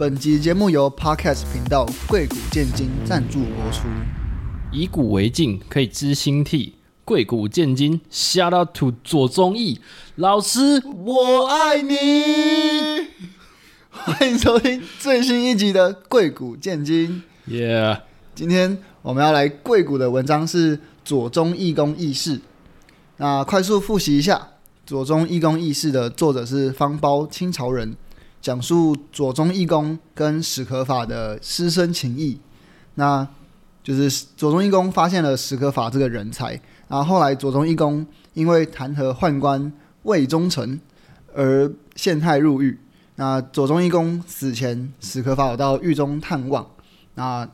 本集节目由 Podcast 频道贵古贱今赞助播出。以古为镜，可以知兴替。贵古贱今，Shout out to 左宗义老师，我爱你。欢迎收听最新一集的贵古贱今。Yeah，今天我们要来贵古的文章是左宗义公义事。那快速复习一下，左宗义公义事的作者是方苞，清朝人。讲述左宗义公跟史可法的师生情谊，那就是左宗义公发现了史可法这个人才，然后后来左宗义公因为弹劾宦官魏忠诚而陷害入狱。那左宗义公死前，史可法有到狱中探望。那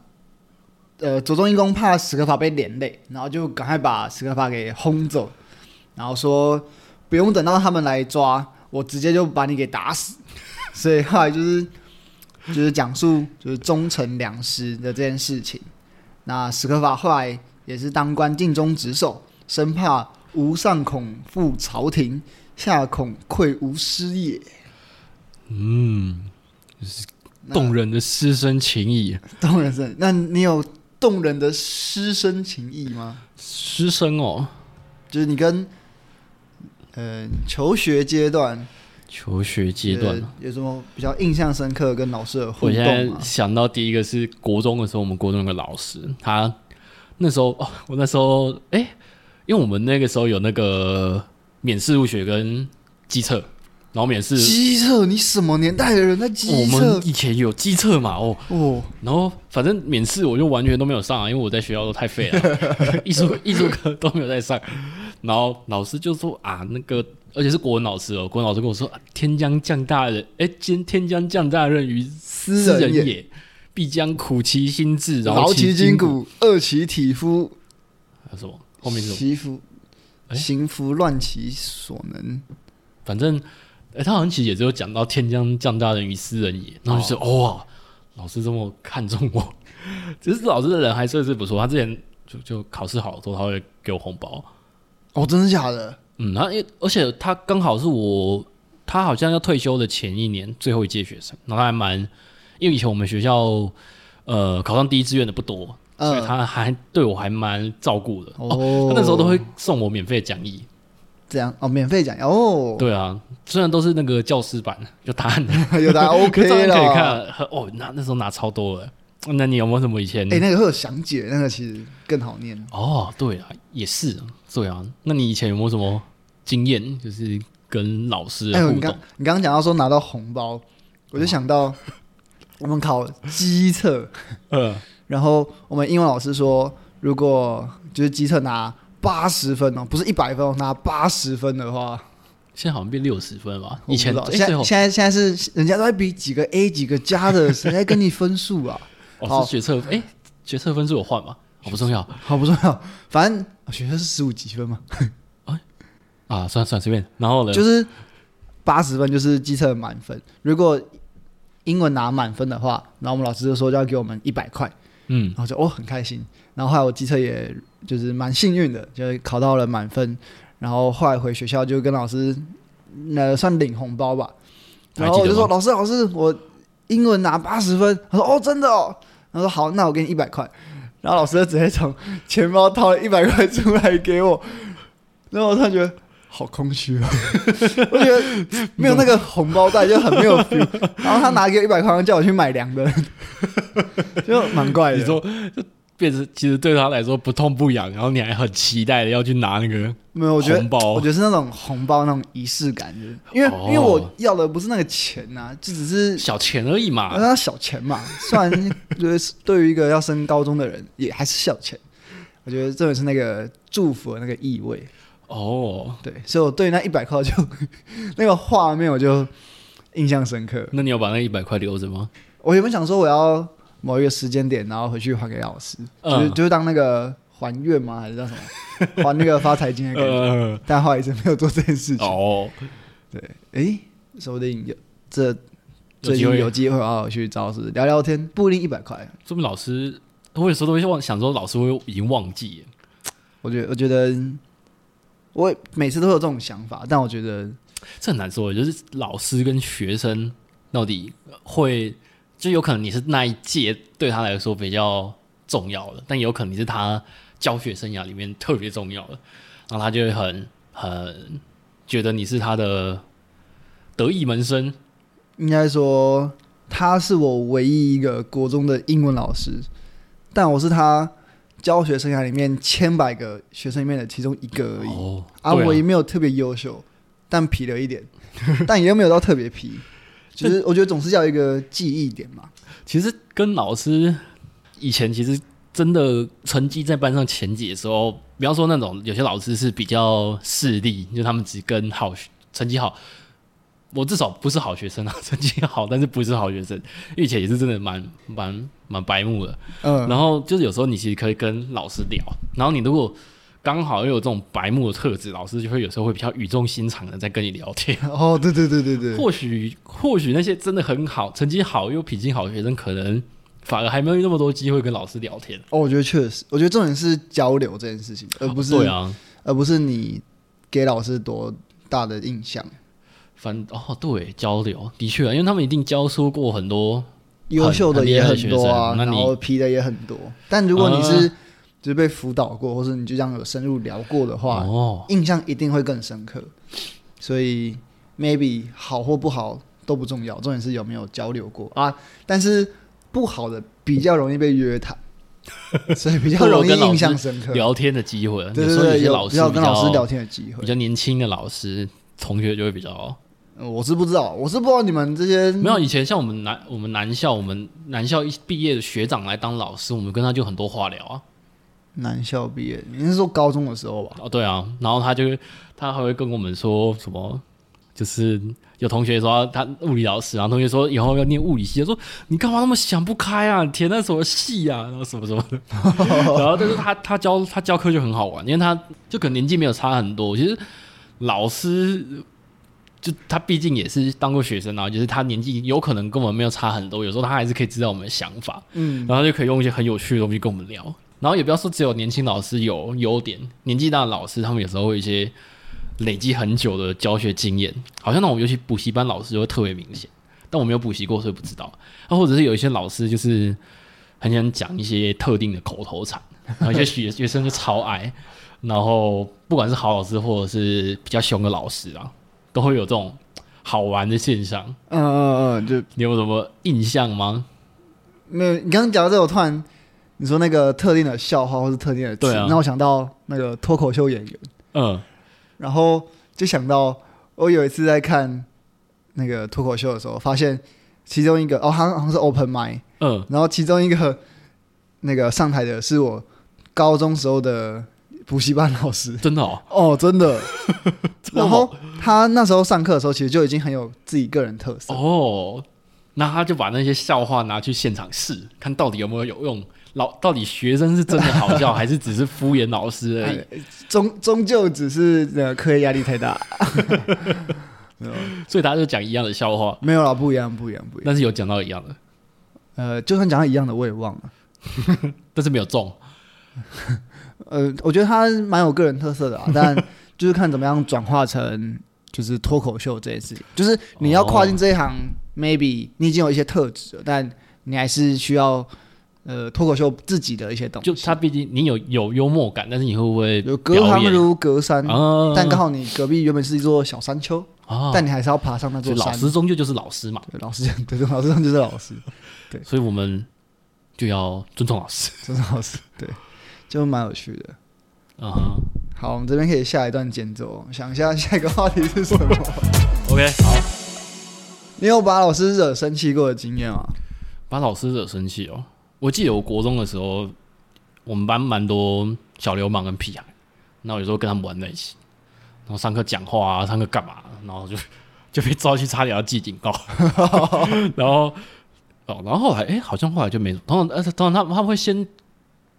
呃，左宗义公怕史可法被连累，然后就赶快把史可法给轰走，然后说不用等到他们来抓，我直接就把你给打死。所以后来就是就是讲述就是忠臣良师的这件事情。那史可法后来也是当官尽忠职守，生怕吾上恐负朝廷，下恐愧吾师也。嗯，就是动人的师生情谊。动人的，那你有动人的师生情谊吗？师生哦，就是你跟呃求学阶段。求学阶段有什么比较印象深刻跟老师的互动？我现在想到第一个是国中的时候，我们国中有个老师，他那时候哦，我那时候哎、欸，因为我们那个时候有那个免试入学跟机测，然后免试机测，你什么年代的人在基测？我们以前有机测嘛？哦哦，然后反正免试我就完全都没有上啊，因为我在学校都太废了，艺术艺术课都没有在上，然后老师就说啊，那个。而且是国文老师哦，国文老师跟我说：“天将降大任，哎，今天将降大任于斯人也，必将苦其心志，劳其筋骨，饿其体肤。”还有什么？后面是什么？行拂乱其所能。反正，哎，他好像其实也只有讲到“天将降大任于斯人也”，然后就说：“哇、哦哦，老师这么看重我。”其实老师的人还算是不错，他之前就就考试好的时候，他会给我红包。哦，真的假的？嗯，然后因而且他刚好是我，他好像要退休的前一年最后一届学生，然后他还蛮，因为以前我们学校，呃，考上第一志愿的不多，呃、所以他还对我还蛮照顾的哦，哦。他那时候都会送我免费讲义，这样哦，免费讲义哦。对啊，虽然都是那个教师版，有答案的，有答案 OK 了，可以看哦。那那时候拿超多的。那你有没有什么以前？哎、欸，那个会有详解，那个其实更好念。哦，对啊，也是，对啊。那你以前有没有什么经验，就是跟老师的互动？哎、你刚刚讲到说拿到红包，我就想到 我们考机测，嗯，然后我们英文老师说，如果就是机测拿八十分哦，不是一百分哦，拿八十分的话，现在好像变六十分了吧？以前，现在现在现在是人家都在比几个 A 几个加的，谁在跟你分数啊？哦，是学测，哎、欸，学测分数有换吗？好不重要，好不重要，反正学测是十五级分嘛。啊，啊，算了算了，随便。然后呢，就是八十分就是机测满分。如果英文拿满分的话，然后我们老师就说就要给我们一百块。嗯，然后就哦很开心。然后后来我机测也就是蛮幸运的，就是考到了满分。然后后来回学校就跟老师那算领红包吧。然后我就说老师老师我。英文拿八十分，他说：“哦，真的哦。”他说：“好，那我给你一百块。”然后老师就直接从钱包掏了一百块出来给我，然后他觉得好空虚啊，我觉得没有那个红包袋就很没有 feel。然后他拿给我一百块，叫我去买凉的，就蛮怪的。你说变成其实对他来说不痛不痒，然后你还很期待的要去拿那个没有？我觉得红包，我觉得是那种红包那种仪式感，就是因为、哦、因为我要的不是那个钱呐、啊，就只是小钱而已嘛，那小钱嘛。虽然就是对于一个要升高中的人，也还是小钱。我觉得这个是那个祝福的那个意味哦。对，所以我对那一百块就 那个画面我就印象深刻。那你有把那一百块留着吗？我原本想说我要。某一个时间点，然后回去还给老师，嗯、就是就是当那个还愿吗？还是叫什么？还那个发财金的感觉。嗯、但后来一直没有做这件事情。哦，对，哎、欸，说不定有这最近有机会好好去找老师聊聊天，不一定一百块。说明老师，我有时候都会忘，想说老师会已经忘记。我觉得，我觉得，我每次都有这种想法，但我觉得这很难说。就是老师跟学生到底会。就有可能你是那一届对他来说比较重要的，但有可能你是他教学生涯里面特别重要的，然后他就会很很觉得你是他的得意门生。应该说，他是我唯一一个国中的英文老师，但我是他教学生涯里面千百个学生里面的其中一个而已。哦、啊，我也没有特别优秀，但皮了一点，但也没有到特别皮。其实我觉得总是要一个记忆点嘛。其实跟老师以前其实真的成绩在班上前几的时候，不要说那种有些老师是比较势利，就他们只跟好成绩好。我至少不是好学生啊，成绩好，但是不是好学生。以前也是真的蛮蛮蛮白目的。嗯，然后就是有时候你其实可以跟老师聊，然后你如果刚好又有这种白目的特质，老师就会有时候会比较语重心长的在跟你聊天。哦，对对对对对。或许或许那些真的很好、成绩好又品性好的学生，可能反而还没有那么多机会跟老师聊天。哦，我觉得确实，我觉得重点是交流这件事情，而不是对啊，而不是你给老师多大的印象。反哦，对，交流的确啊，因为他们一定教出过很多优秀的也很多啊，然后皮的也很多。但如果你是就是被辅导过，或是你就这样有深入聊过的话，哦，印象一定会更深刻。所以 maybe 好或不好都不重要，重点是有没有交流过啊。但是不好的比较容易被约谈，所以比较容易印象深刻。聊天的机会，对对对，有比较跟老师聊天的机会，比较年轻的老师同学就会比较。我是不知道，我是不知道你们这些没有以前像我们南我们南校，我们南校一毕业的学长来当老师，我们跟他就很多话聊啊。南校毕业，你是说高中的时候吧？哦，对啊，然后他就他还会跟我们说什么，就是有同学说他物理老师，然后同学说以后要念物理系，他说你干嘛那么想不开啊？填那什么系啊？然后什么什么的，然后但是他他教他教课就很好玩，因为他就可能年纪没有差很多，其实老师。就他毕竟也是当过学生啊，就是他年纪有可能跟我们没有差很多，有时候他还是可以知道我们的想法，嗯，然后就可以用一些很有趣的东西跟我们聊。然后也不要说只有年轻老师有优点，年纪大的老师他们有时候会有一些累积很久的教学经验，好像那种尤其补习班老师就会特别明显。但我没有补习过，所以不知道。那或者是有一些老师就是很想讲一些特定的口头禅，然后一些学学生就超爱。然后不管是好老师或者是比较凶的老师啊。都会有这种好玩的现象，嗯嗯嗯，就你有什么印象吗？没有，你刚刚讲到这，我突然你说那个特定的笑话或是特定的词，让、啊、我想到那个脱口秀演员，嗯，然后就想到我有一次在看那个脱口秀的时候，发现其中一个哦，好像好像是 open mic，嗯，然后其中一个那个上台的是我高中时候的。补习班老师。真的哦，哦真的，然后他那时候上课的时候，其实就已经很有自己个人特色。哦。那他就把那些笑话拿去现场试，看到底有没有有用。老到底学生是真的好笑，还是只是敷衍老师而已？终终究只是呃课业压力太大。所以大家就讲一样的笑话，没有啦，不一样，不一样，不一样。但是有讲到一样的，呃，就算讲到一样的，我也忘了，但是没有中。呃，我觉得他蛮有个人特色的啊，但就是看怎么样转化成就是脱口秀这件事情。就是你要跨进这一行，哦，maybe 你已经有一些特质了，但你还是需要呃脱口秀自己的一些东西。就他毕竟你有有幽默感，但是你会不会有隔行如隔山？啊，但刚好你隔壁原本是一座小山丘，啊，但你还是要爬上那座山。老师终究就是老师嘛，对，老师 对，老师终究就是老师。对，所以我们就要尊重老师，尊重老师，对。就蛮有趣的，嗯哼，好，我们这边可以下一段间奏，想一下 下一个话题是什么？OK，好，你有把老师惹生气过的经验吗？把老师惹生气哦，我记得我国中的时候，我们班蛮多小流氓跟屁孩，然后有时候跟他们玩在一起，然后上课讲话啊，上课干嘛，然后就 就被抓去差点要记警告，然后哦，然后后来哎、欸，好像后来就没，通常呃，通常他们他们会先。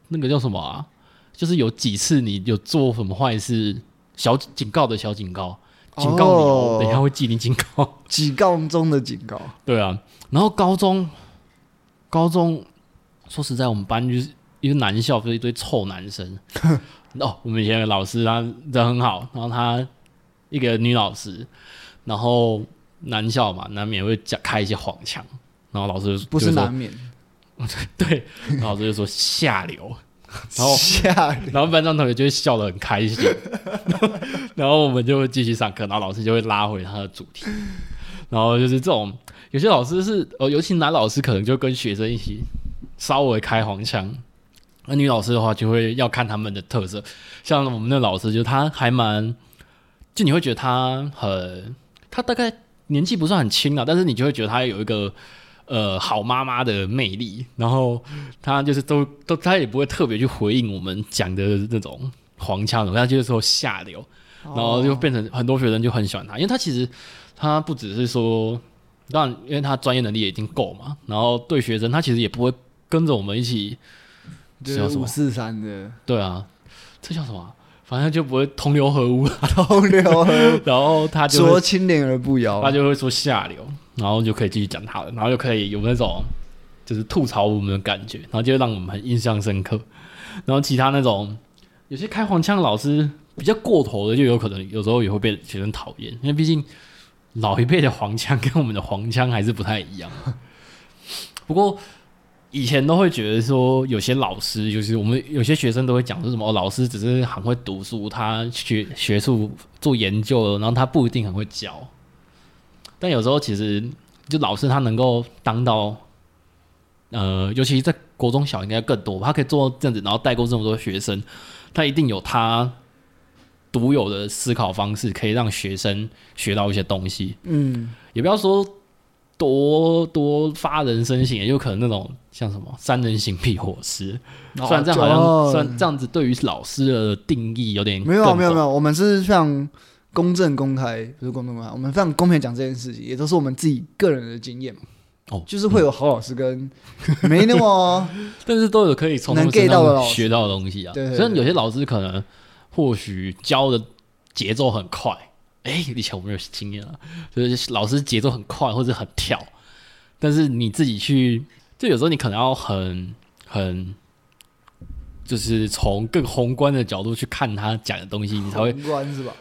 那个叫什么啊？就是有几次你有做什么坏事，小警告的小警告，警告你哦，等一下会记你警告，警告中的警告。对啊，然后高中，高中说实在，我们班就是一个男校，就是一堆臭男生。哦，我们以前的老师他人很好，然后他一个女老师，然后男校嘛，难免会讲开一些黄腔，然后老师不是难免，对，然后老师就说下流，然后下流，然后班上同学就会笑得很开心，然后我们就会继续上课，然后老师就会拉回他的主题，然后就是这种有些老师是哦，尤其男老师可能就跟学生一起稍微开黄腔，那女老师的话就会要看他们的特色，像我们那老师就他还蛮，就你会觉得他很，他大概年纪不算很轻啊，但是你就会觉得他有一个。呃，好妈妈的魅力，然后他就是都都，他也不会特别去回应我们讲的那种黄腔，他就是说下流，然后就变成很多学生就很喜欢他，因为他其实他不只是说，当然，因为他专业能力也已经够嘛，然后对学生他其实也不会跟着我们一起，叫什么五四三的，对啊，这叫什么？反正就不会同流合污，同流合污，然后他就说清廉而不妖，他就会说下流。然后就可以继续讲他了，然后就可以有那种就是吐槽我们的感觉，然后就会让我们很印象深刻。然后其他那种有些开黄腔的老师比较过头的，就有可能有时候也会被学生讨厌，因为毕竟老一辈的黄腔跟我们的黄腔还是不太一样。不过以前都会觉得说，有些老师就是我们有些学生都会讲说什么，老师只是很会读书，他学学术做研究，然后他不一定很会教。但有时候其实，就老师他能够当到，呃，尤其在国中小应该更多，他可以做这样子，然后带过这么多学生，他一定有他独有的思考方式，可以让学生学到一些东西。嗯，也不要说多多发人深省，也有可能那种像什么三人行必火师，虽然这样好像算这样子，对于老师的定义有点没有没有没有，我们是像。公正公开不是公正公开，我们非常公平讲这件事情，也都是我们自己个人的经验哦，就是会有好老师跟没那么，但是都有可以从能 get 到的学到的东西啊。对，虽然有些老师可能或许教的节奏很快，哎，以前我没有经验啊，就是老师节奏很快或者很跳，但是你自己去，就有时候你可能要很很，就是从更宏观的角度去看他讲的东西，你才会宏观是吧？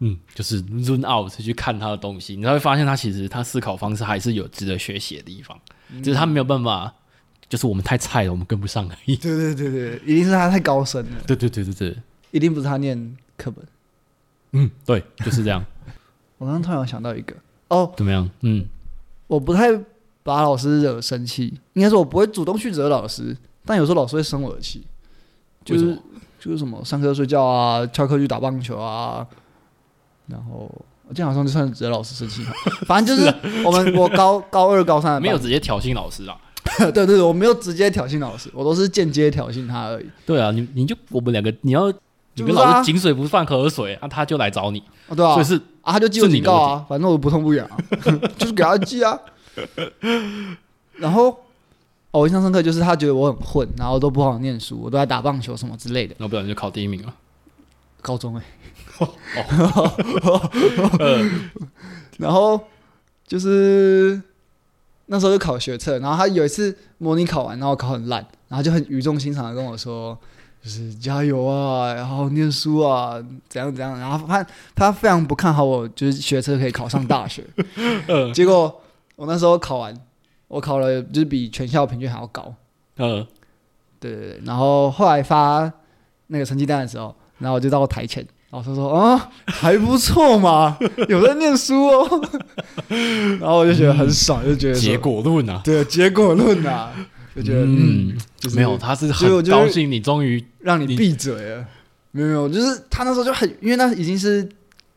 嗯，就是 zoom out 去看他的东西，你才会发现他其实他思考方式还是有值得学习的地方，嗯、只是他没有办法，就是我们太菜了，我们跟不上而已。对对对对，一定是他太高深了。对对对对对，一定不是他念课本。嗯，对，就是这样。我刚刚突然想到一个哦，怎么样？嗯，我不太把老师惹生气，应该说我不会主动去惹老师，但有时候老师会生我的气，就是就是什么上课睡觉啊，翘课去打棒球啊。然后这样好像就算惹老师生气嘛，反正就是我们我高高二高三没有直接挑衅老师啊，对对对，我没有直接挑衅老师，我都是间接挑衅他而已。对啊，你你就我们两个你要你跟老是井水不犯河水啊，他就来找你，对啊，所以是啊，他就记我警告啊，反正我不痛不痒啊，就是给他记啊。然后我印象深刻就是他觉得我很混，然后都不好念书，我都在打棒球什么之类的，然后不然就考第一名了，高中哎。然后就是那时候就考学测，然后他有一次模拟考完，然后考很烂，然后就很语重心长的跟我说：“就是加油啊，然后念书啊，怎样怎样。”然后他他非常不看好我，就是学车可以考上大学。结果我那时候考完，我考了就是比全校平均还要高。嗯，对对对。然后后来发那个成绩单的时候，然后我就到台前。老师说啊，还不错嘛，有在念书哦。然后我就觉得很爽，就觉得结果论啊，对，结果论啊，就觉得嗯，没有，他是很高兴你终于让你闭嘴了。没有没有，就是他那时候就很，因为那已经是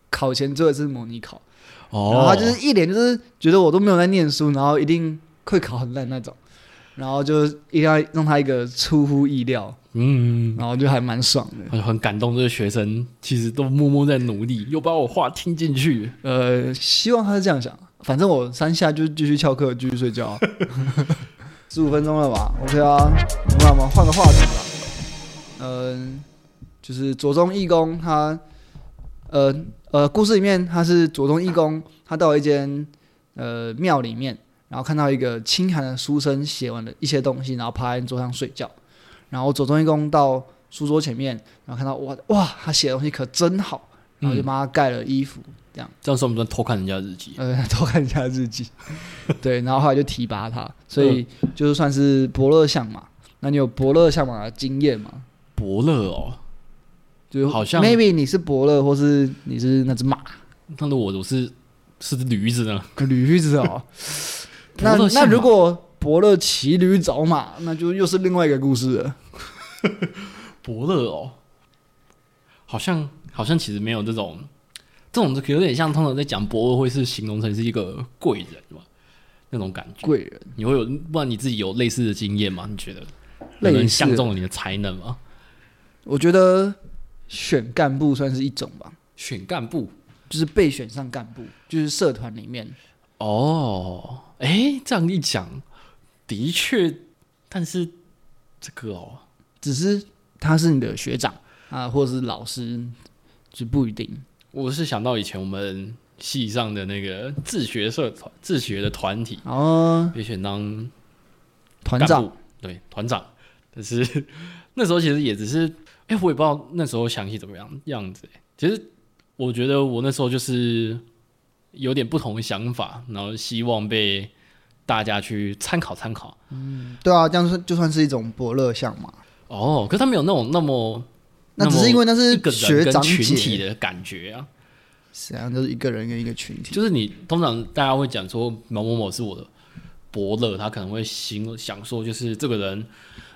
考前最后一次模拟考，哦，然后他就是一脸就是觉得我都没有在念书，然后一定会考很烂那种，然后就一定要让他一个出乎意料。嗯，然后就还蛮爽的，很感动。这个学生其实都默默在努力，又把我话听进去。呃，希望他是这样想。反正我三下就继续翘课，继续睡觉。十五分钟了吧？OK 啊，那我们换个话题吧。嗯，就是左宗义公他，呃呃，故事里面他是左宗义公，他到一间呃庙里面，然后看到一个清寒的书生写完了一些东西，然后趴在桌上睡觉。然后左宗义公到书桌前面，然后看到哇哇，他写的东西可真好，然后就帮他盖了衣服，这样。这样算不算偷看人家日记？呃，偷看人家日记。对，然后后来就提拔他，所以就算是伯乐相马。那你有伯乐相马的经验吗？伯乐哦，就好像 maybe 你是伯乐，或是你是那只马。那我我是是只驴子呢？驴子哦。那那如果伯乐骑驴找马，那就又是另外一个故事了。伯乐哦，好像好像其实没有这种，这种有点像通常在讲伯乐会是形容成是一个贵人嘛，那种感觉。贵人，你会有，不然你自己有类似的经验吗？你觉得类似相中了你的才能吗？我觉得选干部算是一种吧。选干部就是被选上干部，就是社团里面。哦，哎、欸，这样一讲，的确，但是这个哦，只是他是你的学长啊，或者是老师，就不一定。我是想到以前我们系上的那个自学社团、自学的团体哦，被选当团长，对，团长。但是 那时候其实也只是，哎、欸，我也不知道那时候详细怎么样样子。其实我觉得我那时候就是。有点不同的想法，然后希望被大家去参考参考。嗯，对啊，这样算就算是一种伯乐相嘛。哦，可是他没有那种那么，那只是因为那是一个人跟群体的感觉啊。实际上就是一个人跟一个群体。就是你通常大家会讲说某某某是我的伯乐，他可能会心想说就是这个人。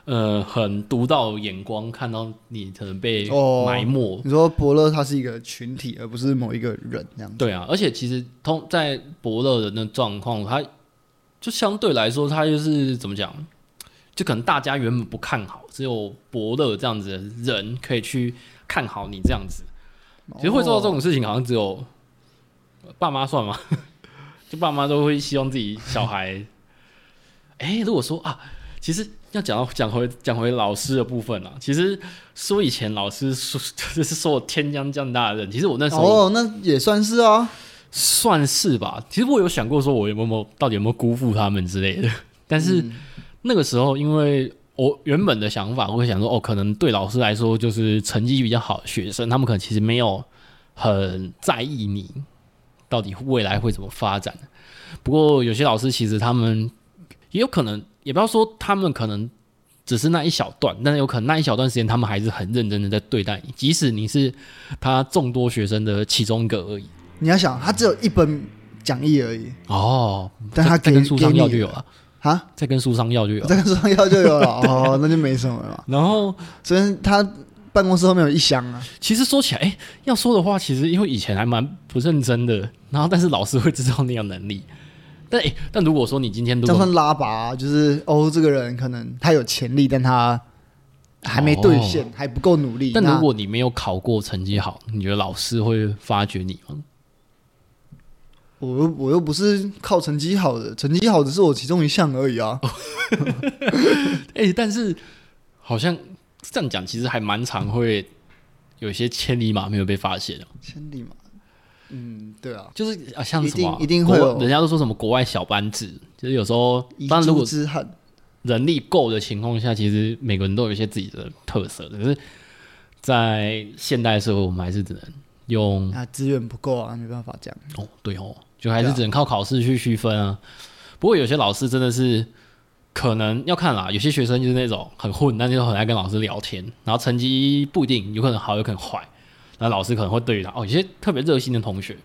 呃，很独到眼光，看到你可能被埋没。哦、你说伯乐他是一个群体，而不是某一个人这样。对啊，而且其实通在伯乐的那状况，他就相对来说，他就是怎么讲，就可能大家原本不看好，只有伯乐这样子的人可以去看好你这样子。其实会做到这种事情，好像只有爸妈算吗？就爸妈都会希望自己小孩。哎、欸，如果说啊，其实。要讲到讲回讲回老师的部分啊，其实说以前老师说就是说我天将降大任，其实我那时候哦，那也算是啊，算是吧。其实我有想过说，我有没有到底有没有辜负他们之类的。但是那个时候，因为我原本的想法，我会想说，哦，可能对老师来说，就是成绩比较好的学生，他们可能其实没有很在意你到底未来会怎么发展。不过有些老师其实他们也有可能。也不要说他们可能只是那一小段，但是有可能那一小段时间他们还是很认真的在对待你，即使你是他众多学生的其中一个而已。你要想，他只有一本讲义而已哦，但他给跟书商要就有了啊，再跟书商要就有了，再跟书商要就有了哦，那就没什么了。然后，所以他办公室后面有一箱啊。其实说起来，哎、欸，要说的话，其实因为以前还蛮不认真的，然后但是老师会知道你有能力。但哎、欸，但如果说你今天都算拉拔，就是哦，这个人可能他有潜力，但他还没兑现，哦、还不够努力。但如果你没有考过，成绩好，你觉得老师会发掘你吗？我又我又不是靠成绩好的，成绩好只是我其中一项而已啊。哎、欸，但是好像这样讲，其实还蛮常会有一些千里马没有被发现的。千里马。嗯，对啊，就是啊，像什么、啊、一定会有，人家都说什么国外小班制，就是有时候，当然如果人力够的情况下，其实每个人都有一些自己的特色。可是，在现代社会，我们还是只能用啊，资源不够啊，没办法这样。哦，对哦，就还是只能靠考试去区分啊。啊不过有些老师真的是可能要看啦，有些学生就是那种很混，但是又很爱跟老师聊天，然后成绩不一定，有可能好，有可能坏。那老师可能会对于他哦，有些特别热心的同学，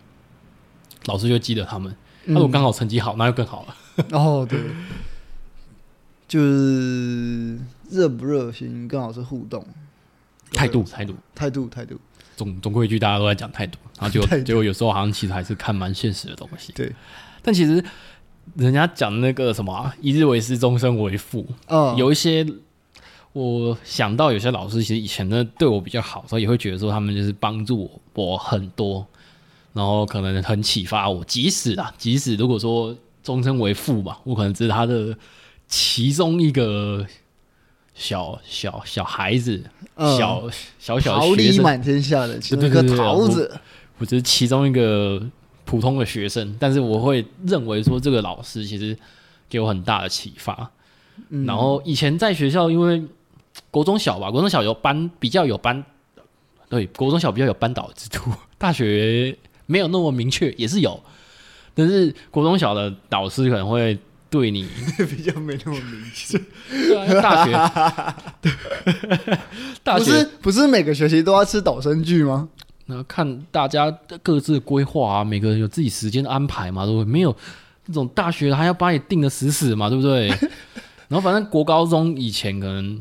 老师就记得他们。那如果刚好成绩好，那就更好了。哦，对，就是热不热心跟老师互动，态度态度态度态度。总总归一句，大家都在讲太多，然后结果结果有时候好像其实还是看蛮现实的东西。对，但其实人家讲那个什么、啊“一日为师，终身为父”，嗯，有一些。我想到有些老师其实以前呢对我比较好，所以也会觉得说他们就是帮助我我很多，然后可能很启发我。即使啊，即使如果说终身为父嘛，我可能只是他的其中一个小小小孩子，嗯、小小小桃李满天下的其中一颗桃子，我，我只是其中一个普通的学生，但是我会认为说这个老师其实给我很大的启发。嗯、然后以前在学校因为。国中小吧，国中小有班比较有班，对，国中小比较有班导制度，大学没有那么明确，也是有，但是国中小的导师可能会对你 比较没那么明显。对啊，大学，大学不是不是每个学期都要吃导生剧吗？那看大家各自的规划啊，每个人有自己时间的安排嘛，对不对？没有那种大学还要把你定的死死嘛，对不对？然后反正国高中以前可能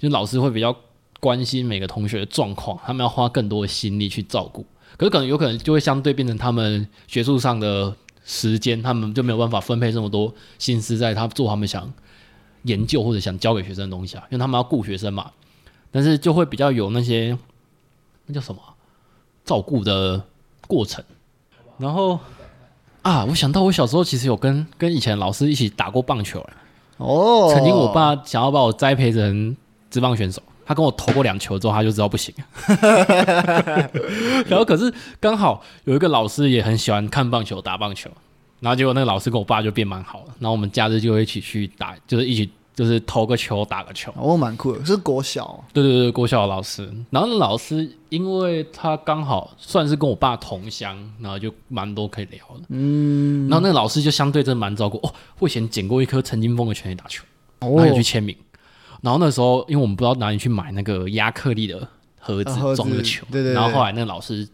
就老师会比较关心每个同学的状况，他们要花更多的心力去照顾。可是可能有可能就会相对变成他们学术上的时间，他们就没有办法分配这么多心思在他做他们想研究或者想教给学生的东西啊，因为他们要顾学生嘛。但是就会比较有那些那叫什么？照顾的过程，然后啊，我想到我小时候其实有跟跟以前老师一起打过棒球哦。曾经我爸想要把我栽培成职棒选手，他跟我投过两球之后，他就知道不行。然后可是刚好有一个老师也很喜欢看棒球、打棒球，然后结果那个老师跟我爸就变蛮好了，然后我们假日就会一起去打，就是一起。就是投个球打个球，哦，蛮酷的，是国小，对对对，国小的老师。然后那老师，因为他刚好算是跟我爸同乡，然后就蛮多可以聊的。嗯，然后那个老师就相对真的蛮照顾哦。我以前捡过一颗陈金峰的全垒打球，哦、然后有去签名。然后那时候，因为我们不知道哪里去买那个亚克力的盒子装那个球，对，对对。然后后来那个老师，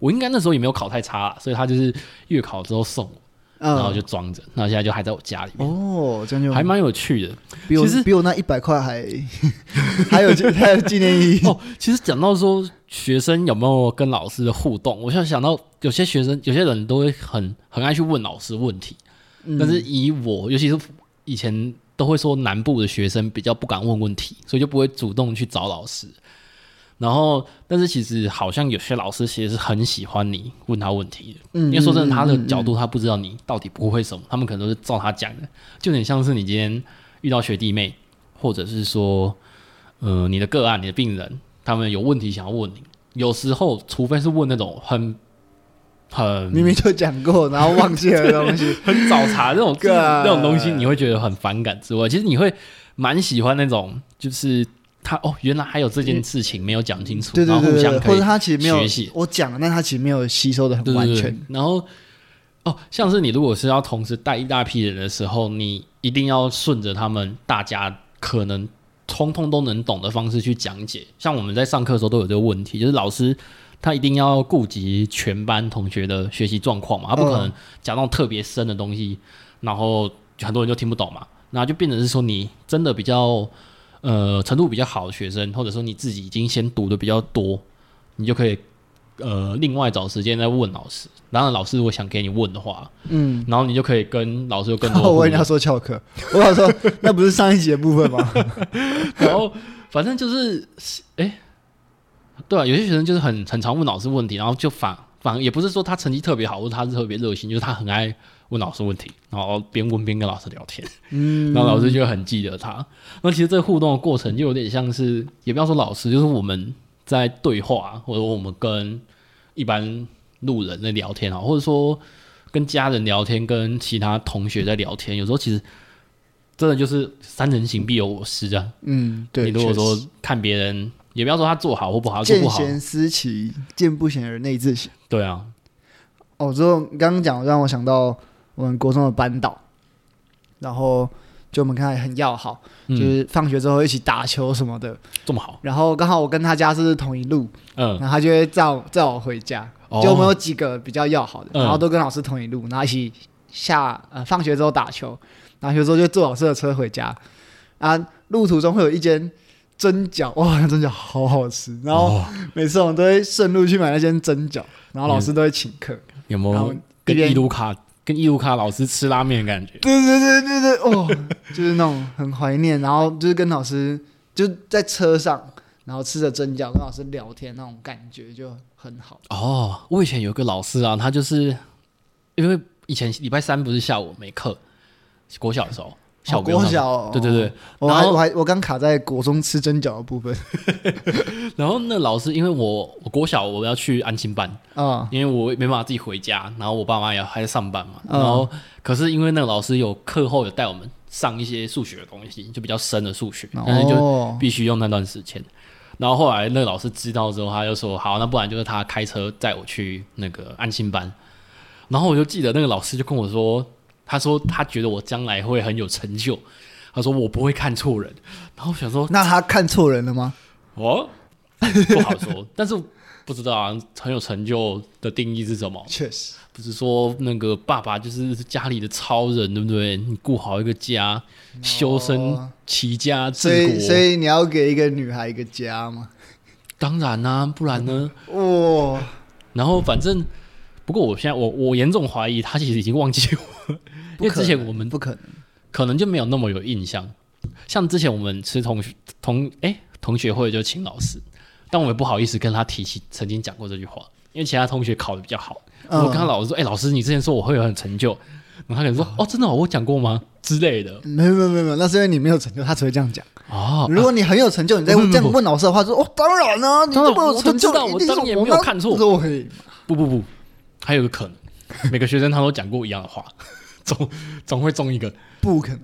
我应该那时候也没有考太差，所以他就是月考之后送我。然后就装着，那现在就还在我家里面哦，这样就还蛮有趣的。比我其实比我那一百块还 还有还有纪念意义 哦。其实讲到说学生有没有跟老师的互动，我现在想到有些学生有些人都会很很爱去问老师问题，嗯、但是以我尤其是以前都会说南部的学生比较不敢问问题，所以就不会主动去找老师。然后，但是其实好像有些老师其实是很喜欢你问他问题的，嗯，因为说真的，他的角度他不知道你到底不会什么，他们可能都是照他讲的，就有点像是你今天遇到学弟妹，或者是说，呃，你的个案、你的病人，他们有问题想要问你，有时候除非是问那种很很明明就讲过然后忘记了的东西，很找茬那种那种东西，你会觉得很反感之外，其实你会蛮喜欢那种就是。他哦，原来还有这件事情没有讲清楚，对对对，对，然后互相可以或者他其实没有我讲了，但他其实没有吸收的很完全。对对对，然后哦，像是你如果是要同时带一大批人的时候，你一定要顺着他们大家可能通通都能懂的方式去讲解。像我们在上课的时候都有这个问题，就是老师他一定要顾及全班同学的学习状况嘛，他不可能讲那种特别深的东西，然后很多人就听不懂嘛，那就变成是说你真的比较。呃，程度比较好的学生，或者说你自己已经先读的比较多，你就可以呃另外找时间再问老师。然后，老师如果想给你问的话，嗯，然后你就可以跟老师有更多。我跟你要说翘课，我想说那不是上一集的部分吗？然后反正就是，哎、欸，对啊，有些学生就是很很常问老师问题，然后就反反而也不是说他成绩特别好，或者他是特别热心，就是他很爱。问老师问题，然后边问边跟老师聊天，嗯，然后老师就很记得他。那其实这个互动的过程就有点像是，也不要说老师，就是我们在对话，或者我们跟一般路人在聊天啊，或者说跟家人聊天，跟其他同学在聊天。有时候其实真的就是三人行必有我师啊。嗯，对。你如果说看别人，也不要说他做好或不好，做不好。见贤思齐，见不贤而内自省。对啊。哦，之后刚刚讲让我想到。我们国中的班导，然后就我们看很要好，嗯、就是放学之后一起打球什么的，这么好。然后刚好我跟他家是同一路，嗯，然后他就会载载我回家。哦、就我们有几个比较要好的，然后都跟老师同一路，然后一起下呃放学之后打球，打球之后就坐老师的车回家。啊，路途中会有一间蒸饺，哇，那蒸饺好好吃。然后每次我们都会顺路去买那间蒸饺，然后老师都会请客。有没有跟伊鲁卡？跟义务卡老师吃拉面的感觉，对对对对对，哦，就是那种很怀念，然后就是跟老师就在车上，然后吃着蒸饺跟老师聊天那种感觉就很好。哦，我以前有个老师啊，他就是因为以前礼拜三不是下午没课，国小的时候。小国小，对对对，我还我还我刚卡在国中吃蒸饺的部分，然后那老师因为我我国小我要去安亲班啊，因为我没办法自己回家，然后我爸妈也还在上班嘛，然后可是因为那个老师有课后有带我们上一些数学的东西，就比较深的数学，但是就必须用那段时间，然后后来那个老师知道之后，他就说：“好，那不然就是他开车载我去那个安亲班。”然后我就记得那个老师就跟我说：“他说他觉得我将来会很有成就。他说我不会看错人。”然后我想说：“那他看错人了吗？”哦，不好说，但是不知道啊，很有成就的定义是什么？确实不是说那个爸爸就是家里的超人，对不对？你顾好一个家，修身齐家治国，所以所以你要给一个女孩一个家吗？当然啦、啊，不然呢？哇、哦！然后反正，不过我现在我我严重怀疑他其实已经忘记我，因为之前我们不可能，可能就没有那么有印象。像之前我们吃同学同哎。欸同学会就请老师，但我也不好意思跟他提起曾经讲过这句话，因为其他同学考的比较好。嗯、我跟他老师说：“哎、欸，老师，你之前说我会有很成就。”然后他可能说：“哦，真的、哦，我讲过吗？”之类的。没有没有没有，那是因为你没有成就，他才会这样讲。哦，如果你很有成就，你再这样问老师的话，说：“哦，当然呢、啊，你这么有成就，我当年没有看错。”不不不，还有个可能，每个学生他都讲过一样的话，总总会中一个。不可能。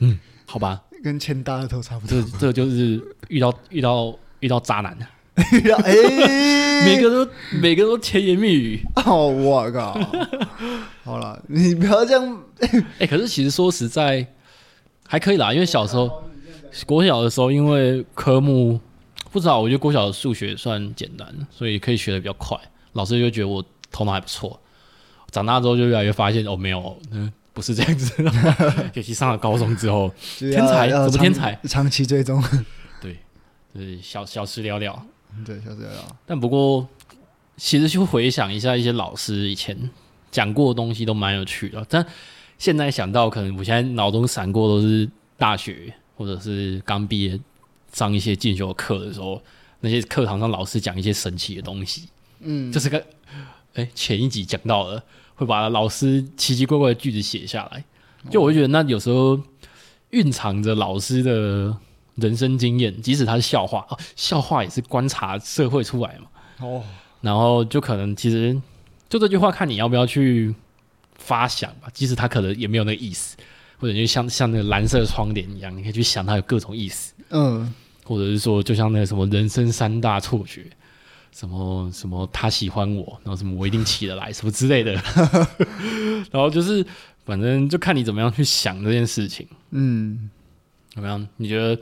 嗯，好吧。跟签大乐透差不多，这这就是遇到遇到遇到渣男，遇 到哎，每个都每个都甜言蜜语。哦，我靠！好了，你不要这样。哎、欸，可是其实说实在还可以啦，因为小时候国小的时候，因为科目不知道，我觉得国小的数学算简单，所以可以学的比较快。老师就觉得我头脑还不错。长大之后就越来越发现哦，没有嗯。不是这样子，尤其上了高中之后，天才怎么天才？长期追踪，对，就是小小事了了，对，小事了了。但不过，其实就回想一下一些老师以前讲过的东西，都蛮有趣的。但现在想到，可能我现在脑中闪过都是大学或者是刚毕业上一些进修课的时候，那些课堂上老师讲一些神奇的东西。嗯，就是个，哎，前一集讲到了。会把老师奇奇怪怪的句子写下来，就我会觉得那有时候蕴藏着老师的人生经验，即使他是笑话，哦，笑话也是观察社会出来嘛。哦，然后就可能其实就这句话，看你要不要去发想吧。即使他可能也没有那个意思，或者就像像那个蓝色窗帘一样，你可以去想它有各种意思。嗯，或者是说，就像那个什么人生三大错觉。什么什么他喜欢我，然后什么我一定起得来，什么之类的，然后就是反正就看你怎么样去想这件事情。嗯，怎么样？你觉得？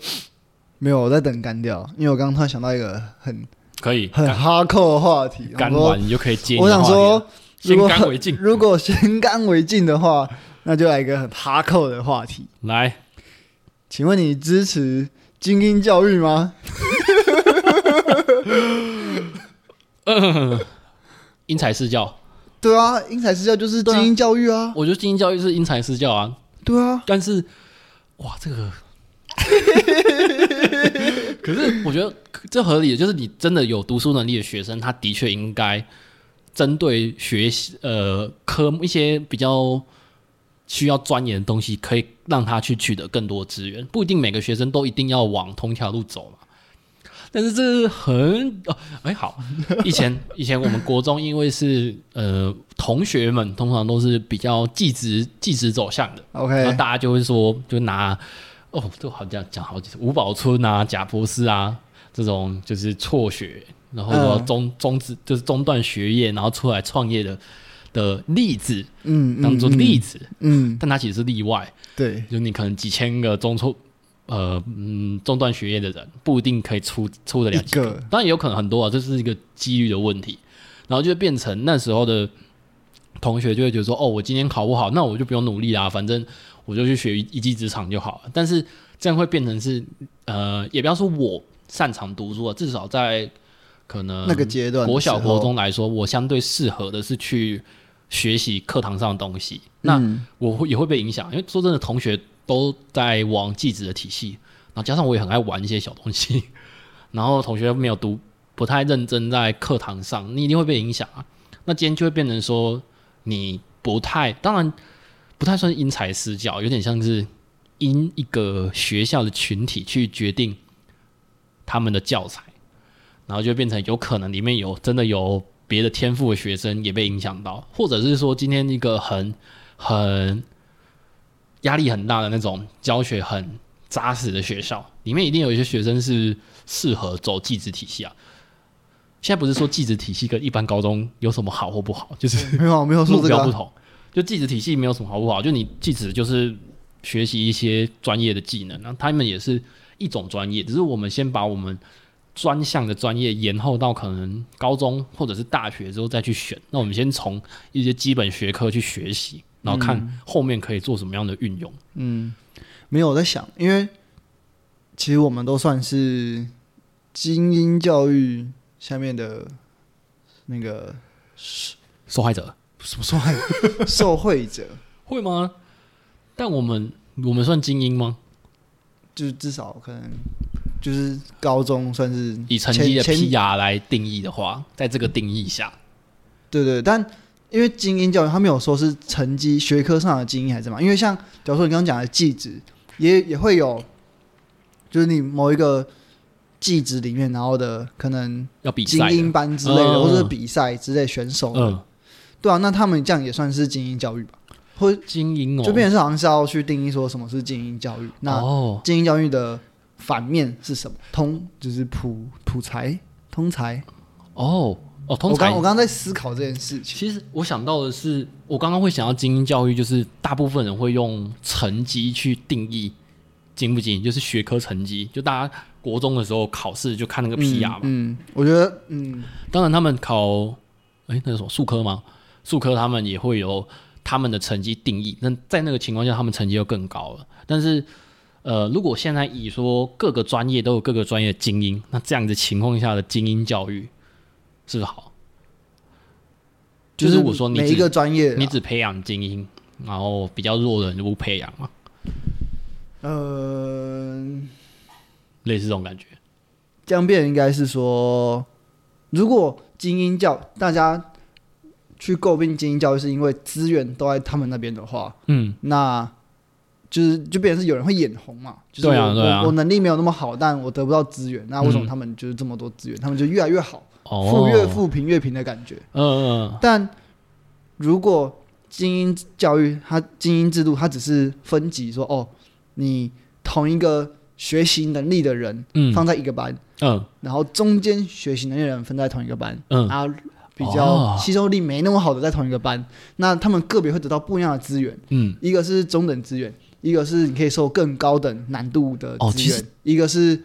没有，我在等干掉，因为我刚刚突然想到一个很可以很哈扣的话题，干完你就可以接。我想说，先干为敬。如果先干为敬的话，那就来一个很哈扣的话题。来，请问你支持精英教育吗？嗯，因材施教，对啊，因材施教就是精英教育啊。啊我觉得精英教育是因材施教啊。对啊，但是，哇，这个，可是我觉得这合理的，就是你真的有读书能力的学生，他的确应该针对学习呃科目一些比较需要钻研的东西，可以让他去取得更多资源，不一定每个学生都一定要往同一条路走嘛。但是这是很哦，哎好，以前 以前我们国中因为是呃同学们通常都是比较技职技职走向的，OK，然后大家就会说就拿哦都好像讲好几次吴宝春啊贾博士啊这种就是辍学，然后说中中止就是中断学业然后出来创业的的例子，嗯，当做例子，嗯，但他其实是例外，对，就你可能几千个中辍。呃嗯，中断学业的人不一定可以出出得了几个，当然也有可能很多啊，这是一个几率的问题。然后就变成那时候的同学就会觉得说，哦，我今天考不好，那我就不用努力啦，反正我就去学一技之长就好了。但是这样会变成是，呃，也不要说我擅长读书啊，至少在可能那个阶段，国小国中来说，我相对适合的是去学习课堂上的东西。那我会也会被影响，因为说真的，同学。都在往记者的体系，然后加上我也很爱玩一些小东西，然后同学没有读，不太认真在课堂上，你一定会被影响啊。那今天就会变成说，你不太，当然不太算因材施教，有点像是因一个学校的群体去决定他们的教材，然后就变成有可能里面有真的有别的天赋的学生也被影响到，或者是说今天一个很很。压力很大的那种教学很扎实的学校，里面一定有一些学生是适合走技职体系啊。现在不是说技职体系跟一般高中有什么好或不好，就是 没有没有说这个、目标不同。就技职体系没有什么好不好，就你技职就是学习一些专业的技能，那他们也是一种专业，只是我们先把我们专项的专业延后到可能高中或者是大学之后再去选。那我们先从一些基本学科去学习，然后看后面可以做什么样的运用。嗯，没有我在想，因为其实我们都算是精英教育下面的那个受害者。什么受害者？受惠者会吗？但我们我们算精英吗？就是至少可能就是高中算是以成绩的 PR 来定义的话，在这个定义下，对，对对。但因为精英教育，他没有说是成绩学科上的精英还是什么？因为像假如说你刚刚讲的技职，也也会有，就是你某一个技职里面，然后的可能要比精英班之类的，嗯、或者是比赛之类选手，嗯。对啊，那他们这样也算是精英教育吧？或精英哦，就变成是好像是要去定义说什么是精英教育。那精英教育的反面是什么？通就是普普才通才。哦哦。我刚我刚刚在思考这件事情。其实我想到的是，我刚刚会想到精英教育，就是大部分人会用成绩去定义精不精英，就是学科成绩。就大家国中的时候考试就看那个 PR 嘛。嗯，嗯，我觉得嗯，当然他们考哎那个什么术科吗？术科他们也会有他们的成绩定义，那在那个情况下，他们成绩就更高了。但是，呃，如果现在以说各个专业都有各个专业的精英，那这样的情况下的精英教育是不是好？就是我说你每一个专业你只培养精英，然后比较弱的人就不培养嘛？呃，类似这种感觉。这样变应该是说，如果精英教大家。去诟病精英教育，是因为资源都在他们那边的话，嗯，那就是就变成是有人会眼红嘛，就是我、我，我能力没有那么好，但我得不到资源，那为什么他们就是这么多资源，嗯、他们就越来越好，富越富贫越贫的感觉，嗯嗯。但如果精英教育，它精英制度，它只是分级说，哦，你同一个学习能力的人，嗯，放在一个班，嗯，然后中间学习能力的人分在同一个班，嗯，然后。比较吸收力没那么好的在同一个班，哦、那他们个别会得到不一样的资源。嗯，一个是中等资源，一个是你可以受更高等难度的资源，哦、一个是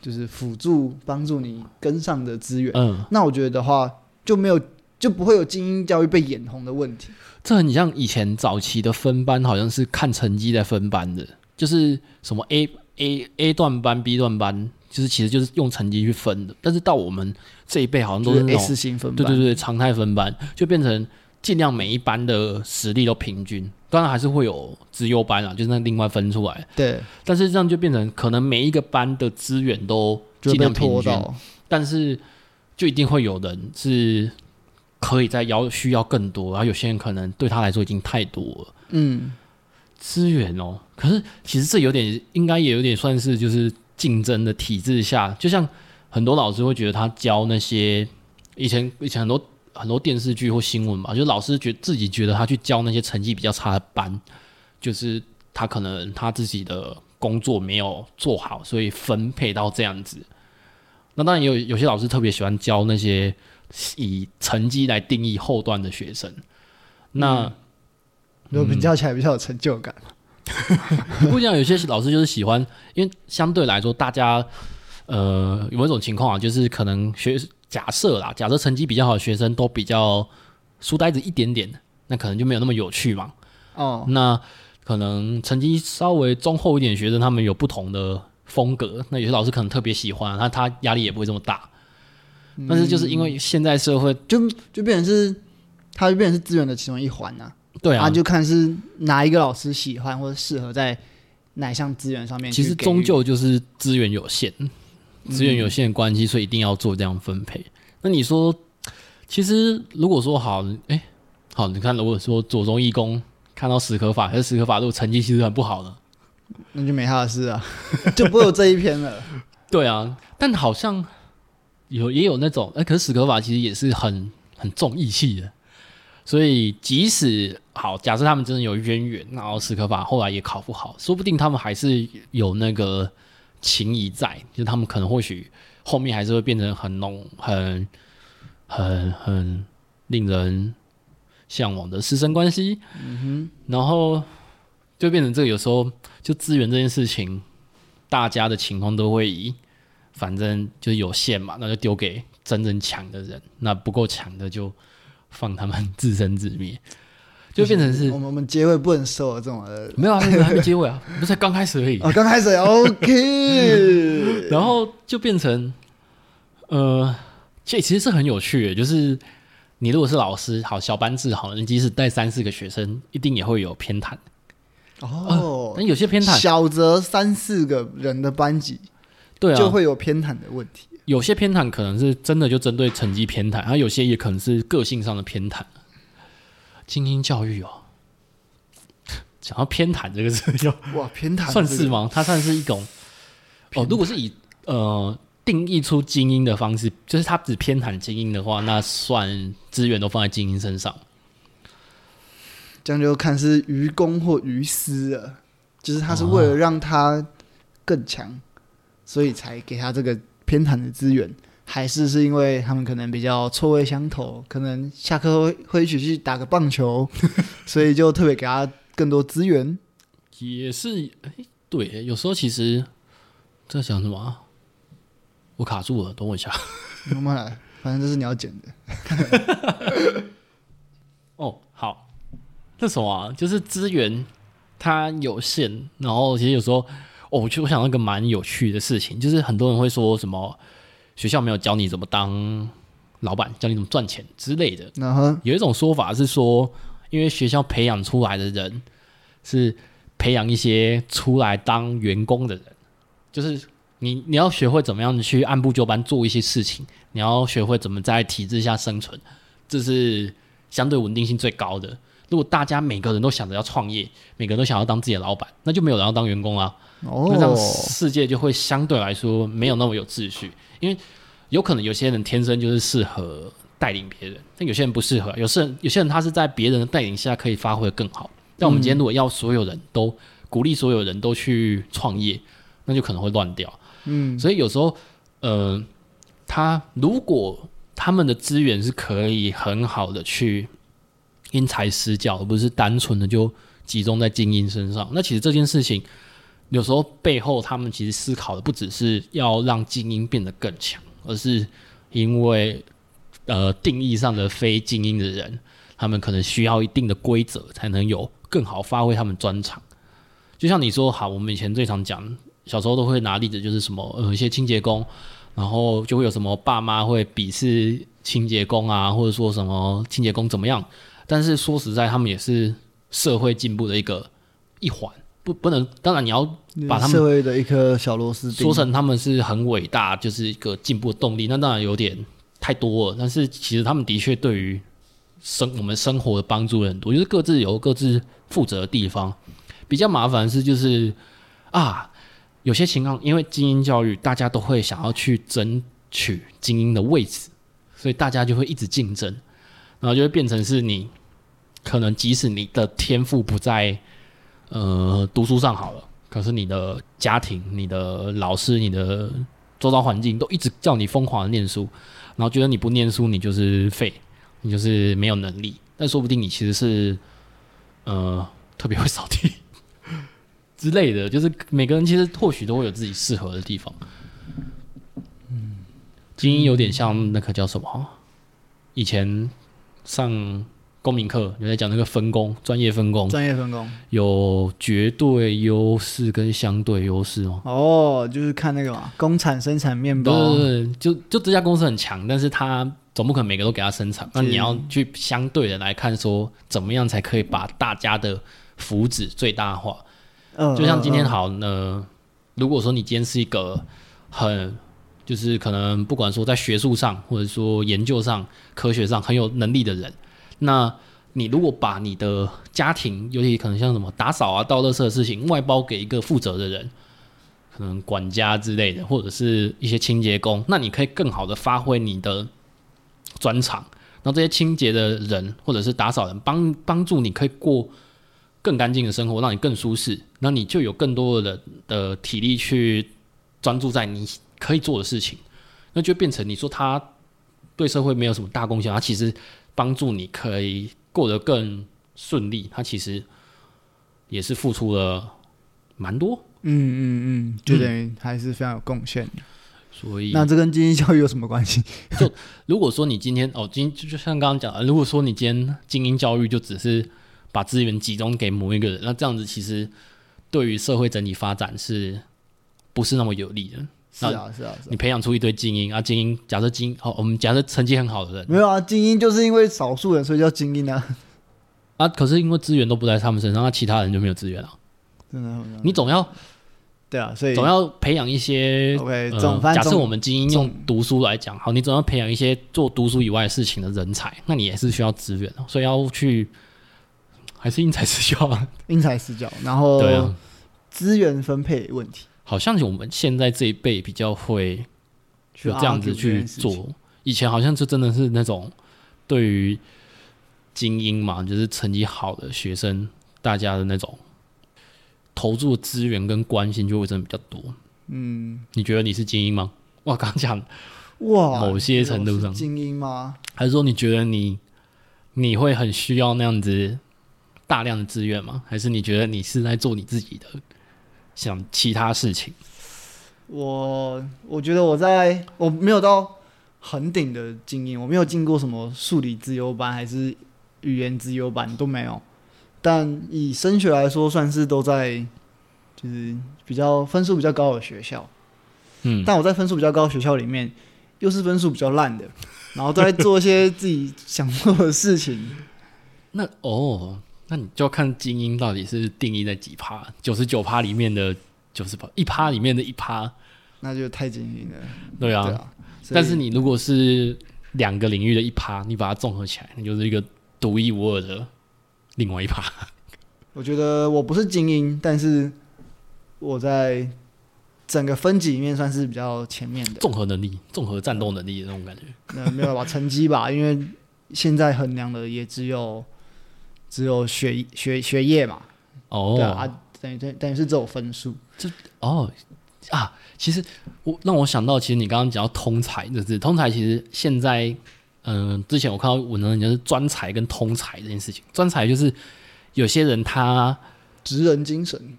就是辅助帮助你跟上的资源。嗯，那我觉得的话就没有就不会有精英教育被眼红的问题。这很像以前早期的分班，好像是看成绩在分班的，就是什么 A A A 段班、B 段班。就是其实就是用成绩去分的，但是到我们这一辈好像都是 S 型分班，对对对，常态分班就变成尽量每一班的实力都平均，当然还是会有资优班啊，就是那另外分出来。对，但是这样就变成可能每一个班的资源都尽量平均，但是就一定会有人是可以在要需要更多，然后有些人可能对他来说已经太多了。嗯，资源哦，可是其实这有点应该也有点算是就是。竞争的体制下，就像很多老师会觉得他教那些以前以前很多很多电视剧或新闻嘛，就老师觉自己觉得他去教那些成绩比较差的班，就是他可能他自己的工作没有做好，所以分配到这样子。那当然也有有些老师特别喜欢教那些以成绩来定义后段的学生，那有、嗯嗯、比较起来比较有成就感。不一样，有些老师就是喜欢，因为相对来说，大家呃有一种情况啊，就是可能学假设啦，假设成绩比较好的学生都比较书呆子一点点，那可能就没有那么有趣嘛。哦，那可能成绩稍微中后一点的学生，他们有不同的风格，那有些老师可能特别喜欢，那他压力也不会这么大。但是就是因为现在社会就就变成是，他就变成是资源的其中一环呐。对啊，就看是哪一个老师喜欢或者适合在哪项资源上面。其实终究就是资源有限，资源有限的关系，所以一定要做这样分配。嗯、那你说，其实如果说好，哎、欸，好，你看，如果说左中义工看到史可法，还是史可法如果成绩其实很不好的，那就没他的事啊，就不会有这一篇了。对啊，但好像有也有那种，哎、欸，可是史可法其实也是很很重义气的。所以即使好，假设他们真的有渊源，然后史可法后来也考不好，说不定他们还是有那个情谊在，就他们可能或许后面还是会变成很浓、很、很、很令人向往的师生关系。嗯哼，然后就变成这个，有时候就资源这件事情，大家的情况都会以反正就是有限嘛，那就丢给真正强的人，那不够强的就。放他们 自生自灭，就变成是我们我们结尾不能收这种的，没有啊，还 没结尾啊，不是才刚开始而已啊，刚开始 OK，然后就变成呃，这其实是很有趣的，就是你如果是老师，好小班制，好，你即使带三四个学生，一定也会有偏袒哦，但有些偏袒，小则三四个人的班级，对啊，就会有偏袒的问题。有些偏袒可能是真的就针对成绩偏袒，然后有些也可能是个性上的偏袒。精英教育哦，想要偏袒这个字 就哇偏袒算是吗？它算是一种哦。如果是以呃定义出精英的方式，就是他只偏袒精英的话，那算资源都放在精英身上。这样就看是于公或于私了，就是他是为了让他更强，哦，所以才给他这个。偏袒的资源，还是是因为他们可能比较臭味相投，可能下课会会一起去打个棒球，所以就特别给他更多资源。也是，哎，对，有时候其实在想什么？我卡住了，等我一下。慢慢来，反正这是你要剪的。哦，好，这什么啊？就是资源它有限，然后其实有时候。哦，我就我想到一个蛮有趣的事情，就是很多人会说什么学校没有教你怎么当老板，教你怎么赚钱之类的。Uh huh. 有一种说法是说，因为学校培养出来的人是培养一些出来当员工的人，就是你你要学会怎么样去按部就班做一些事情，你要学会怎么在体制下生存，这是相对稳定性最高的。如果大家每个人都想着要创业，每个人都想要当自己的老板，那就没有人要当员工啊。哦，那这样世界就会相对来说没有那么有秩序，因为有可能有些人天生就是适合带领别人，但有些人不适合。有些人有些人他是在别人的带领下可以发挥得更好。但我们今天如果要所有人都、嗯、鼓励所有人都去创业，那就可能会乱掉。嗯，所以有时候，呃，他如果他们的资源是可以很好的去。因材施教，而不是单纯的就集中在精英身上。那其实这件事情，有时候背后他们其实思考的不只是要让精英变得更强，而是因为呃定义上的非精英的人，他们可能需要一定的规则，才能有更好发挥他们专长。就像你说，好，我们以前最常讲，小时候都会拿例子，就是什么呃一些清洁工，然后就会有什么爸妈会鄙视清洁工啊，或者说什么清洁工怎么样。但是说实在，他们也是社会进步的一个一环，不不能。当然，你要把他们社会的一颗小螺丝说成他们是很伟大，就是一个进步的动力，那当然有点太多了。但是其实他们的确对于生我们生活的帮助很多，就是各自有各自负责的地方。比较麻烦的是，就是啊，有些情况因为精英教育，大家都会想要去争取精英的位置，所以大家就会一直竞争，然后就会变成是你。可能即使你的天赋不在呃读书上好了，可是你的家庭、你的老师、你的周遭环境都一直叫你疯狂的念书，然后觉得你不念书你就是废，你就是没有能力。但说不定你其实是呃特别会扫地 之类的，就是每个人其实或许都会有自己适合的地方。嗯，精英有点像那个叫什么？以前上。公民课有在讲那个分工，专业分工，专业分工有绝对优势跟相对优势哦。哦，就是看那个嘛，工厂生产面包，对对对，就就这家公司很强，但是他总不可能每个都给他生产，那你要去相对的来看，说怎么样才可以把大家的福祉最大化。嗯，就像今天好呢，呃，如果说你今天是一个很就是可能不管说在学术上或者说研究上、科学上很有能力的人。那你如果把你的家庭，尤其可能像什么打扫啊、倒垃圾的事情外包给一个负责的人，可能管家之类的，或者是一些清洁工，那你可以更好的发挥你的专长，那这些清洁的人或者是打扫人帮帮助你可以过更干净的生活，让你更舒适，那你就有更多的的体力去专注在你可以做的事情，那就变成你说他对社会没有什么大贡献，他其实帮助你可以过得更顺利，他其实也是付出了蛮多，嗯嗯嗯，就等于还是非常有贡献。所以，那这跟精英教育有什么关系？就 如果说你今天哦，今就像刚刚讲的，如果说你今天精英教育就只是把资源集中给某一个人，那这样子其实对于社会整体发展是不是那么有利的？是啊，是啊，你培养出一堆精英啊，精英假设精好，我们假设成绩很好的人，没有啊，精英就是因为少数人所以叫精英啊。啊，可是因为资源都不在他们身上，那其他人就没有资源了。真的，你总要。对啊，所以总要培养一些。OK，呃、假设我们精英用读书来讲，好，你总要培养一些做读书以外的事情的人才，那你也是需要资源，所以要去还是因材施教啊，因材施教。然后资源分配问题，好像我们现在这一辈比较会就这样子去做，以前好像就真的是那种对于精英嘛，就是成绩好的学生，大家的那种。投注资源跟关心就会真的比较多。嗯，你觉得你是精英吗？哇，刚讲哇，某些程度上精英吗？还是说你觉得你你会很需要那样子大量的资源吗？还是你觉得你是在做你自己的想其他事情？我我觉得我在我没有到很顶的经验，我没有进过什么数理资优班还是语言资优班都没有。但以升学来说，算是都在，就是比较分数比较高的学校。嗯，但我在分数比较高的学校里面，又是分数比较烂的，然后都在做一些自己想做的事情。那哦，那你就要看精英到底是定义在几趴？九十九趴里面的九十趴，一趴里面的一趴，那就太精英了。对啊。但是你如果是两个领域的一趴，你把它综合起来，你就是一个独一无二的。另外一趴，我觉得我不是精英，但是我在整个分级里面算是比较前面的。综合能力、综合战斗能力的那种感觉。那没有吧？成绩吧，因为现在衡量的也只有只有学学学业嘛。哦，对啊，等于等等于是只有分数。这哦啊，其实我让我想到，其实你刚刚讲到通才，就是通才，其实现在。嗯、呃，之前我看到文章就是专才跟通才这件事情。专才就是有些人他职人精神，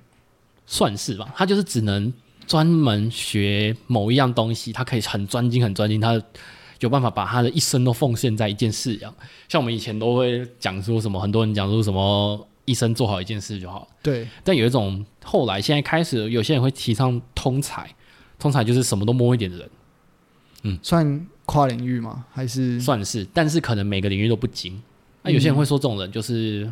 算是吧。他就是只能专门学某一样东西，他可以很专精、很专精，他有办法把他的一生都奉献在一件事一样。像我们以前都会讲说什么，很多人讲说什么一生做好一件事就好。对。但有一种后来现在开始，有些人会提倡通才，通才就是什么都摸一点的人。嗯，算。跨领域吗？还是算是，但是可能每个领域都不精。那、啊、有些人会说，这种人就是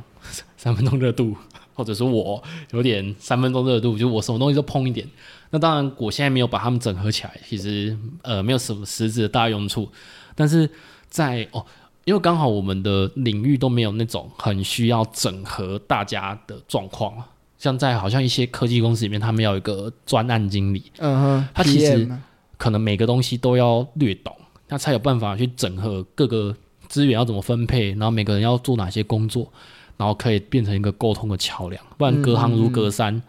三分钟热度，或者是我有点三分钟热度，就我什么东西都碰一点。那当然，我现在没有把他们整合起来，其实呃没有什么实质的大用处。但是在哦，因为刚好我们的领域都没有那种很需要整合大家的状况，像在好像一些科技公司里面，他们要有一个专案经理，嗯哼，他其实可能每个东西都要略懂。他才有办法去整合各个资源要怎么分配，然后每个人要做哪些工作，然后可以变成一个沟通的桥梁。不然隔行如隔山，嗯、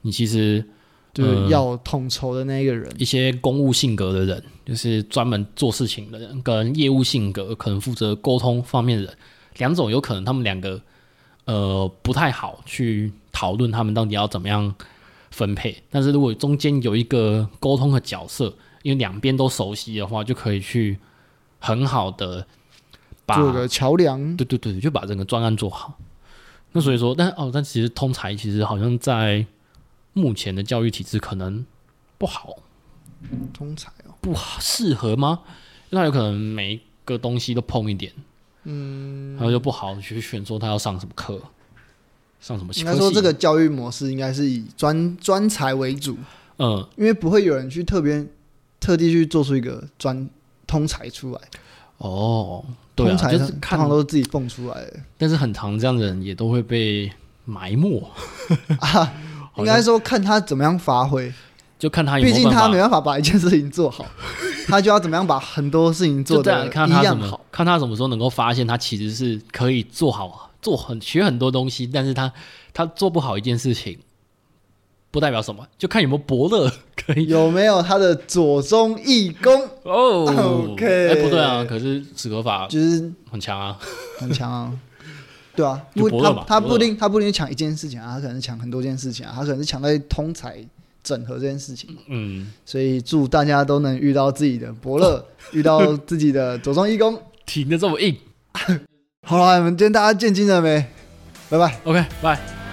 你其实就是要统筹的那个人，一些公务性格的人，就是专门做事情的人，跟业务性格可能负责沟通方面的人，两种有可能他们两个呃不太好去讨论他们到底要怎么样分配。但是如果中间有一个沟通的角色，因为两边都熟悉的话，就可以去很好的把做个桥梁。对对对，就把整个专案做好。那所以说，但哦，但其实通才其实好像在目前的教育体制可能不好。通才哦，不好适合吗？因为他有可能每一个东西都碰一点，嗯，然后就不好去选说他要上什么课，上什么。应该说这个教育模式应该是以专专才为主。嗯，因为不会有人去特别特地去做出一个专通才出来。哦，对啊，就是看常都是自己蹦出来的。但是很常这样的人也都会被埋没 啊。应该说看他怎么样发挥，就看他有有。毕竟他没办法把一件事情做好。他就要怎么样把很多事情做的一看他怎么样好，看他什么时候能够发现他其实是可以做好、做很学很多东西，但是他他做不好一件事情，不代表什么，就看有没有伯乐可以有没有他的左中义工哦。OK，哎，不对啊，可是史可法就是很强啊，很强啊。对啊，因为他他不一定他不一定抢一件事情啊，他可能是抢很多件事情啊，他可能是抢在通才整合这件事情。嗯，所以祝大家都能遇到自己的伯乐，遇到自己的左中义工。挺的这么硬。好了，我们今天大家见精了没？拜拜。OK，拜。